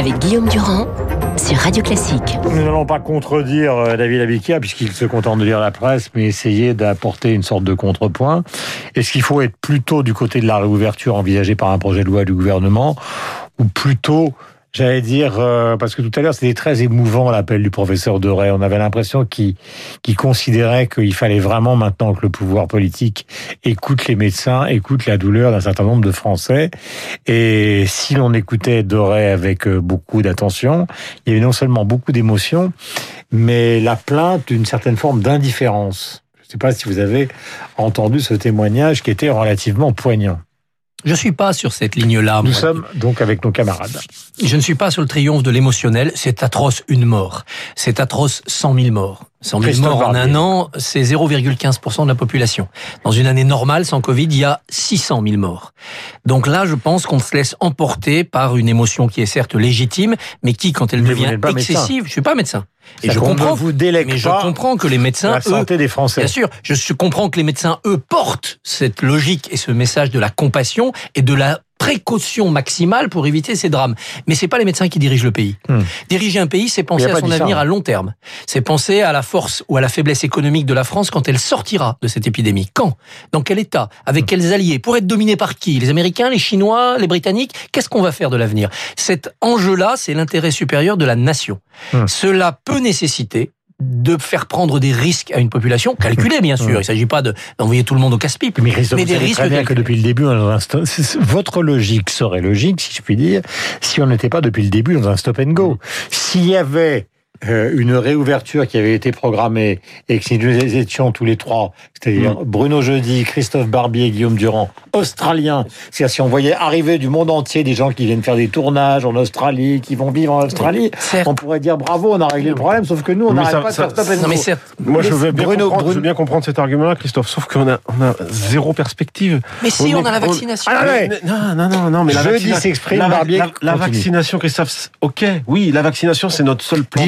avec Guillaume Durand sur Radio Classique. Nous n'allons pas contredire euh, David Abikia, puisqu'il se contente de lire la presse, mais essayer d'apporter une sorte de contrepoint. Est-ce qu'il faut être plutôt du côté de la réouverture envisagée par un projet de loi du gouvernement, ou plutôt J'allais dire, euh, parce que tout à l'heure, c'était très émouvant l'appel du professeur Doré. On avait l'impression qu'il considérait qu'il fallait vraiment maintenant que le pouvoir politique écoute les médecins, écoute la douleur d'un certain nombre de Français. Et si l'on écoutait Doré avec euh, beaucoup d'attention, il y avait non seulement beaucoup d'émotions, mais la plainte d'une certaine forme d'indifférence. Je ne sais pas si vous avez entendu ce témoignage qui était relativement poignant. Je suis pas sur cette ligne-là. Nous sommes donc avec nos camarades. Je ne suis pas sur le triomphe de l'émotionnel. C'est atroce une mort. C'est atroce 100 000 morts. 100 000 morts en un an, c'est 0,15% de la population. Dans une année normale, sans Covid, il y a 600 000 morts. Donc là, je pense qu'on se laisse emporter par une émotion qui est certes légitime, mais qui, quand elle devient excessive, je suis pas médecin. Et je comprends, vous mais je comprends que les médecins, la santé des Français. Bien sûr, je comprends que les médecins, eux, portent cette logique et ce message de la compassion et de la précaution maximale pour éviter ces drames. Mais c'est pas les médecins qui dirigent le pays. Hmm. Diriger un pays, c'est penser à son avenir à long terme. C'est penser à la force ou à la faiblesse économique de la France quand elle sortira de cette épidémie. Quand? Dans quel état? Avec hmm. quels alliés? Pour être dominé par qui? Les Américains, les Chinois, les Britanniques? Qu'est-ce qu'on va faire de l'avenir? Cet enjeu-là, c'est l'intérêt supérieur de la nation. Hmm. Cela peut nécessiter de faire prendre des risques à une population calculée, bien sûr. Il ne s'agit pas d'envoyer tout le monde au casse-pipe. Mais, mais des risques. Très bien que depuis le début, votre logique serait logique, si je puis dire, si on n'était pas depuis le début dans un stop and go. S'il y avait euh, une réouverture qui avait été programmée et que si nous étions tous les trois, c'est-à-dire mm. Bruno Jeudi, Christophe Barbier, Guillaume Durand, australiens, c'est-à-dire si on voyait arriver du monde entier des gens qui viennent faire des tournages en Australie, qui vont vivre en Australie, on pourrait dire bravo, on a réglé le problème, sauf que nous, on n'arrête pas de faire non, mais Moi, je veux, bien comprendre, je veux bien comprendre cet argument-là, Christophe, sauf qu'on a, on a zéro perspective. Mais si, on, a la vaccination. Ah, non, non, non, non, mais la vaccination. s'exprime, Barbier. La, vaccination, Christophe, ok, oui, la vaccination, c'est notre seul plan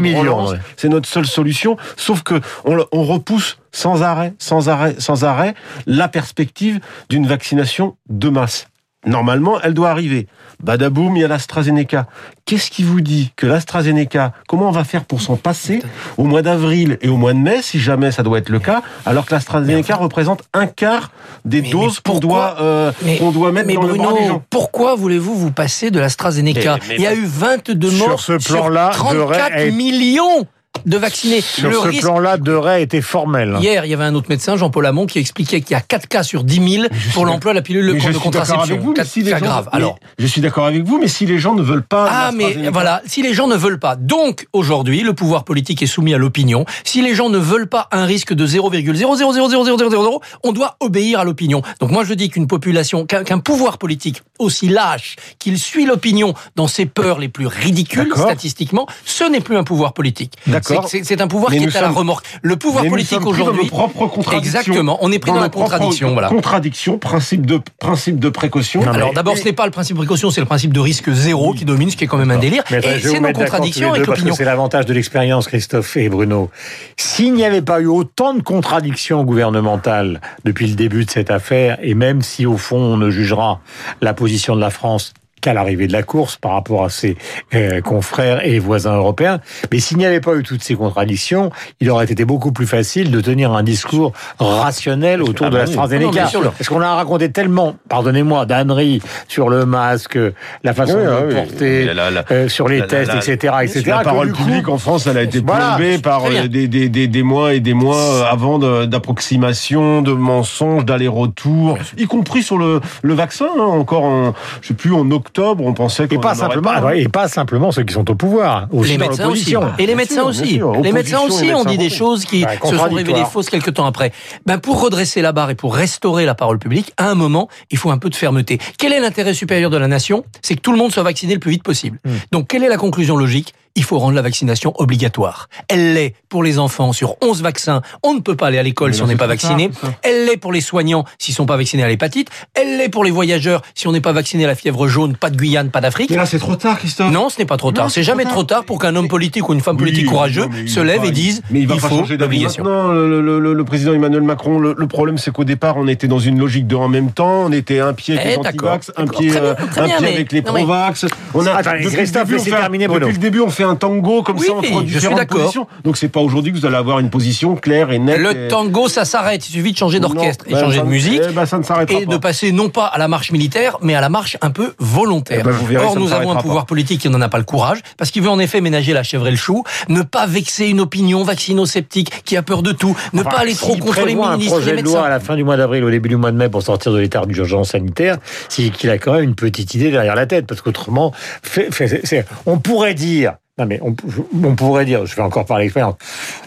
c'est notre seule solution. Sauf que on, on repousse sans arrêt, sans arrêt, sans arrêt la perspective d'une vaccination de masse. Normalement, elle doit arriver. Badaboum, il y a l'AstraZeneca. Qu'est-ce qui vous dit que l'AstraZeneca, comment on va faire pour s'en passer au mois d'avril et au mois de mai, si jamais ça doit être le cas, alors que l'AstraZeneca représente un quart des doses qu'on doit, euh, doit mettre dans le bras des gens Pourquoi voulez-vous vous passer de l'AstraZeneca Il y a eu 22 morts sur ce plan-là, 34 millions de vacciner. Sur le ce plan-là, Deray était formel. Hier, il y avait un autre médecin, Jean-Paul Hamon, qui expliquait qu'il y a 4 cas sur 10 000 pour l'emploi de la pilule de contraception. Vous, si cas grave. Alors, je suis d'accord avec vous, mais si les gens ne veulent pas... Ah, mais voilà, si les gens ne veulent pas. Donc, aujourd'hui, le pouvoir politique est soumis à l'opinion. Si les gens ne veulent pas un risque de 0,0000000, on doit obéir à l'opinion. Donc moi, je dis qu'une population, qu'un pouvoir politique aussi lâche qu'il suit l'opinion dans ses peurs les plus ridicules, statistiquement, ce n'est plus un pouvoir politique. C'est un pouvoir qui est à la remorque. Le pouvoir politique aujourd'hui. Exactement. On est pris dans, la contradiction. Voilà. Contradiction, principe de principe de précaution. Alors d'abord, ce n'est pas le principe de précaution, c'est le principe de risque zéro qui domine, ce qui est quand même un délire. Et c'est nos contradictions avec l'opinion. C'est l'avantage de l'expérience, Christophe et Bruno. S'il n'y avait pas eu autant de contradictions gouvernementales depuis le début de cette affaire, et même si au fond on ne jugera la position de la France qu'à l'arrivée de la course par rapport à ses euh, confrères et voisins européens. Mais s'il n'y avait pas eu toutes ces contradictions, il aurait été beaucoup plus facile de tenir un discours rationnel autour de la l'AstraZeneca. Parce qu'on a raconté tellement, pardonnez-moi, d'âneries sur le masque, la façon de porter, euh, sur les tests, etc., etc. La parole publique en France, elle a été plombée par euh, des, des, des, des, mois et des mois avant d'approximations, de, mensonges, d'allers-retours, y compris sur le, le vaccin, hein, encore en, je sais plus, en octobre on pensait qu'on et pas simplement et pas simplement ceux qui sont au pouvoir, aussi les médecins aussi. Et les médecins aussi. Les médecins aussi ont dit des choses qui se sont révélées fausses quelques temps après. Ben pour redresser la barre et pour restaurer la parole publique, à un moment, il faut un peu de fermeté. Quel est l'intérêt supérieur de la nation? C'est que tout le monde soit vacciné le plus vite possible. Hmm. Donc quelle est la conclusion logique? Il faut rendre la vaccination obligatoire. Elle l'est pour les enfants sur 11 vaccins. On ne peut pas aller à l'école si on n'est pas vacciné. Elle l'est pour les soignants s'ils sont pas vaccinés à l'hépatite. Elle l'est pour les voyageurs si on n'est pas vacciné à la fièvre jaune, pas de Guyane, pas d'Afrique. Et là, c'est trop tard, Christophe. Non, ce n'est pas trop tard. C'est jamais trop tard pour qu'un homme politique ou une femme politique courageux se lève et dise mais il, va il pas faut l'obligation. maintenant. Le, le- le- le président Emmanuel Macron, le, le problème, c'est qu'au départ, on était dans une logique de en même temps. On était un pied avec Eh, les anti-vax, un pied, bien, euh, très un bien, pied mais- avec les mais- pro-vax. On a, Attendez, depuis, le Christophe, début, on fait depuis le début, on fait un tango comme Oui, ça entre je suis différentes d'accord. positions. Donc c'est pas aujourd'hui que vous allez avoir une position claire et nette. Le et- tango, ça s'arrête. Il suffit de changer d'orchestre et ben, changer de musique. eh ben, ça ne et pas. de passer non pas à la marche militaire, mais à la marche un peu volontaire. Eh ben, verrez, Or, nous avons un pouvoir politique qui n'en a pas le courage, parce qu'il veut en effet ménager la chèvre et le chou, ne pas vexer une opinion vaccino-sceptique qui a peur de tout, ne Enfin, pas aller trop contre les ministres un et les projet de loi à la fin du mois d'avril, au début du mois de mai pour sortir de l'état d'urgence sanitaire, c'est qu'il a quand même une petite idée derrière la tête, parce qu'autrement, on pourrait dire. Non mais on, on pourrait dire, je vais encore par l'expérience.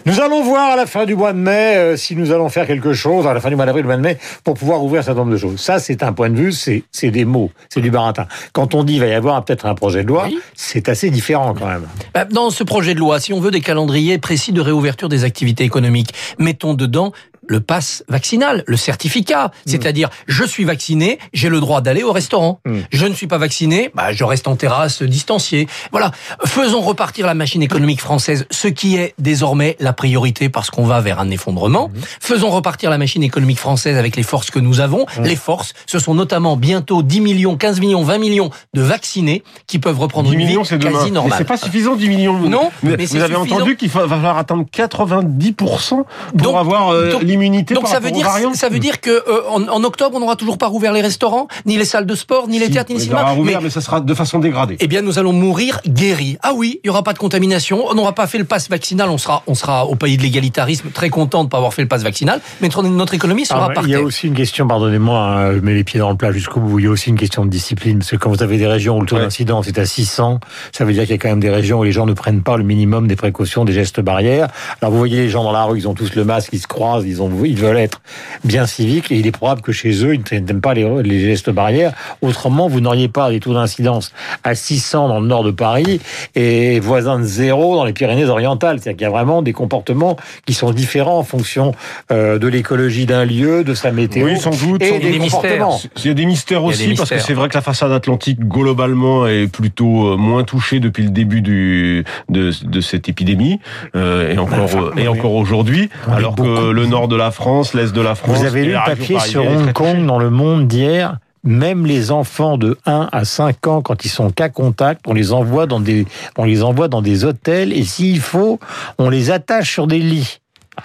Nous allons voir à la fin du mois de mai euh, si nous allons faire quelque chose à la fin du mois d'avril, le mois de mai, pour pouvoir ouvrir un certain nombre de choses. Ça, c'est un point de vue, c'est des mots, c'est du baratin. Quand on dit il va y avoir peut-être un projet de loi, Oui. c'est assez différent quand même. Bah, Dans ce projet de loi, si on veut des calendriers précis de réouverture des activités économiques, mettons dedans le pass vaccinal, le certificat, c'est-à-dire je suis vacciné, j'ai le droit d'aller au restaurant. Mm. Je ne suis pas vacciné, bah, je reste en terrasse distancié. Voilà, faisons repartir la machine économique française, ce qui est désormais la priorité parce qu'on va vers un effondrement. Faisons repartir la machine économique française avec les forces que nous avons. Les forces, ce sont notamment bientôt 10 millions, 15 millions, 20 millions de vaccinés qui peuvent reprendre 10 une millions, vie quasi Mais normale. c'est pas suffisant, 10 millions. Non, mais, vous avez suffisant. entendu qu'il va falloir attendre 90% pour Donc- avoir euh, donc- l'immunité Donc par ça veut dire ça veut dire que euh, en, en octobre on n'aura toujours pas rouvert les restaurants, ni les salles de sport, ni les Si, théâtres, ni les cinémas. rouvrir, Mais mais ça sera de façon dégradée. eh bien nous allons mourir guéris. Ah oui, il y aura pas de contamination, on n'aura pas fait le pass vaccinal, on sera on sera au pays de l'égalitarisme, très content de pas avoir fait le pass vaccinal, mais notre, notre économie sera Ah, il y a aussi une question, pardonnez-moi, hein, je mets les pieds dans le plat jusqu'au bout, il y a aussi une question de discipline, parce que quand vous avez des régions où le taux Ouais. d'incidence est à 600, ça veut dire qu'il y a quand même des régions où les gens ne prennent pas le minimum des précautions, des gestes barrières. Alors vous voyez les gens dans la rue, ils ont tous le masque, ils se croisent, ils, ont, ils veulent être bien civiques, et il est probable que chez eux, ils n'aiment pas les, les gestes barrières. Autrement, vous n'auriez pas des taux d'incidence à 600 dans le nord de Paris et voisins de zéro dans les Pyrénées-Orientales. C'est-à-dire qu'il y a vraiment des comportements qui sont différents en fonction euh, de l'écologie d'un lieu, de sa météo. Oui, sans doute. Et sans des, des comportements. mystères. Il y a des mystères aussi, des parce que c'est vrai que la façade atlantique, globalement, est plutôt euh, moins touchée depuis le début du, de, de cette épidémie, euh, et encore, et encore aujourd'hui, alors que le nord de la France, l'est de la France... Vous avez lu le papier sur Hong. Kong dans le monde d'hier même les enfants de 1 à 5 ans, quand ils sont cas contact, on les envoie dans des, on les envoie dans des hôtels et s'il faut, on les attache sur des lits.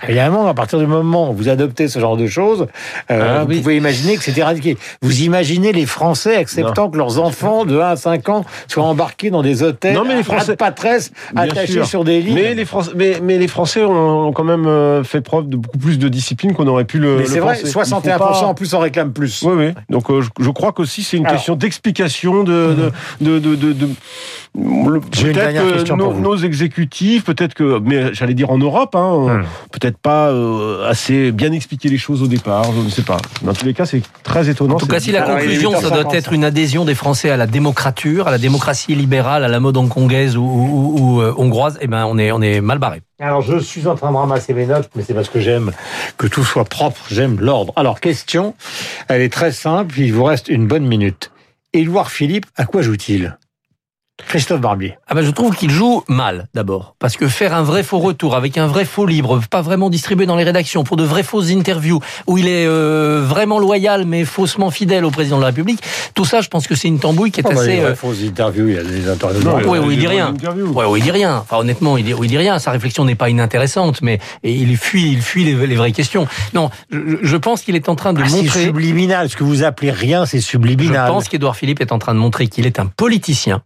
Évidemment, à partir du moment où vous adoptez ce genre de choses, euh, Ah, vous oui. pouvez imaginer que c'est éradiqué. Vous imaginez les Français acceptant que leurs enfants de 1 à 5 ans soient embarqués dans des hôtels, Non, mais les Français- à patresse, Bien attachés sûr. sur des lits. Mais les, Français, mais, mais les Français ont quand même euh, fait preuve de beaucoup plus de discipline qu'on aurait pu le, Mais le c'est vrai, penser. Il faut 61% pas- en plus en réclament plus. Oui, oui. Donc euh, je, je crois qu'aussi c'est une Alors. question d'explication de, de, de, de, peut-être nos, nos exécutifs, peut-être que, mais j'allais dire en Europe, hein, Hmm. Peut-être pas euh, assez bien expliquer les choses au départ. Je ne sais pas. Dans tous les cas, c'est très étonnant. En tout cas, si la conclusion, ça doit 8h55. être une adhésion des Français à la démocrature, à la démocratie libérale, à la mode hongkongaise ou, ou- ou, euh, hongroise, eh ben, on est, on est mal barré. Alors, je suis en train de ramasser mes notes, mais c'est parce que j'aime que tout soit propre, j'aime l'ordre. Alors, question, elle est très simple, il vous reste une bonne minute. Édouard Philippe, à quoi joue-t-il? Christophe Barbier. Ah ben je trouve qu'il joue mal d'abord parce que faire un vrai faux retour avec un vrai faux libre, pas vraiment distribué dans les rédactions pour de vraies fausses interviews où il est euh, vraiment loyal mais faussement fidèle au président de la République, tout ça je pense que c'est une tambouille qui est Oh, bah, assez a euh, des fausses interviews, il y a des interviews. Non, Ouais, il dit rien. Ouais, ouais, il dit rien. Enfin, honnêtement, il dit, il dit rien. Sa réflexion n'est pas inintéressante, mais et il fuit, il fuit les, les vraies questions. Non, je, je pense qu'il est en train de Ah, c'est montrer. subliminal. Ce que vous appelez rien, c'est Je subliminal. pense qu'Édouard Philippe est en train de montrer qu'il est un politicien,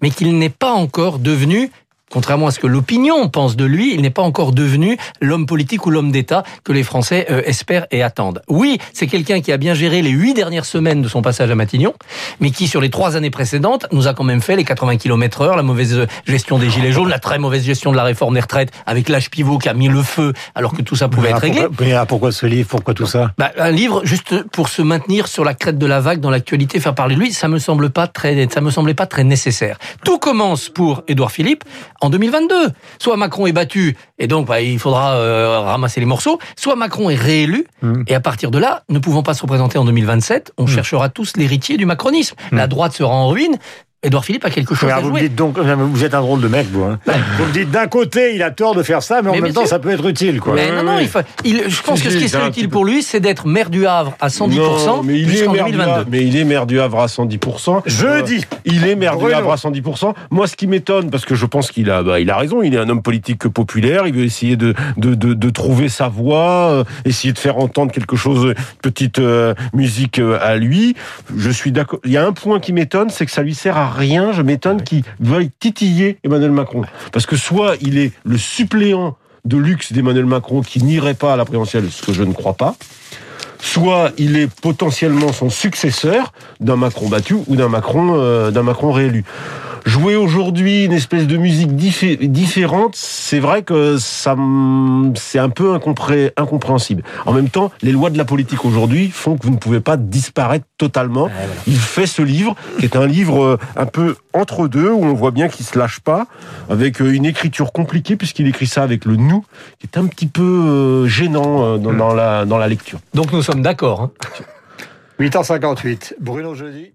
mais qu'il n'est pas encore devenu Contrairement à ce que l'opinion pense de lui, il n'est pas encore devenu l'homme politique ou l'homme d'État que les Français euh, espèrent et attendent. Oui, c'est quelqu'un qui a bien géré les huit dernières semaines de son passage à Matignon, mais qui, sur les trois années précédentes, nous a quand même fait les 80 km heure, la mauvaise gestion des gilets jaunes, la très mauvaise gestion de la réforme des retraites, avec l'âge pivot qui a mis le feu alors que tout ça pouvait Mais, être réglé. pourquoi, mais, ah, pourquoi ce livre? Pourquoi tout ça? Bah, un livre juste pour se maintenir sur la crête de la vague dans l'actualité, faire parler de lui, ça me semble pas très, ça me semblait pas très nécessaire. Tout commence pour Édouard Philippe en 2022. Soit Macron est battu et donc bah, il faudra euh, ramasser les morceaux, soit Macron est réélu hmm. et à partir de là, ne pouvant pas se représenter en 2027, on hmm. cherchera tous l'héritier du macronisme. Hmm. La droite sera en ruine Edouard Philippe a quelque chose à vous jouer. dites donc, vous êtes un drôle de mec, vous. Hein. Vous me dites d'un côté, il a tort de faire ça, mais en même temps, ça peut être utile, quoi. Mais non, non, il je pense que ce qui serait utile pour lui, c'est d'être maire du Havre à 110% mais il est maire 2022. mais il est maire du Havre à 110%. Je euh, dis. Il est maire du Havre à 110%. Moi, ce qui m'étonne, parce que je pense qu'il a, bah, il a raison, il est un homme politique populaire, il veut essayer de, de, de, de trouver sa voix, euh, essayer de faire entendre quelque chose, petite euh, musique à lui. Je suis d'accord. Il y a un point qui m'étonne, c'est que ça lui sert à rien. Je m'étonne qui veuille titiller Emmanuel Macron. Parce que soit il est le suppléant de luxe d'Emmanuel Macron qui n'irait pas à la présidentielle, ce que je ne crois pas, soit il est potentiellement son successeur d'un Macron battu ou d'un Macron, euh, d'un Macron réélu jouer aujourd'hui une espèce de musique différente, c'est vrai que ça, c'est un peu incompréhensible. En même temps, les lois de la politique aujourd'hui font que vous ne pouvez pas disparaître totalement. Il fait ce livre, qui est un livre euh, un peu entre deux, où on voit bien qu'il se lâche pas, avec euh, une écriture compliquée, puisqu'il écrit ça avec le nous, qui est un petit peu gênant dans, la, dans la lecture. Donc nous d'accord. Hein 8h58, Bruno Jeudi.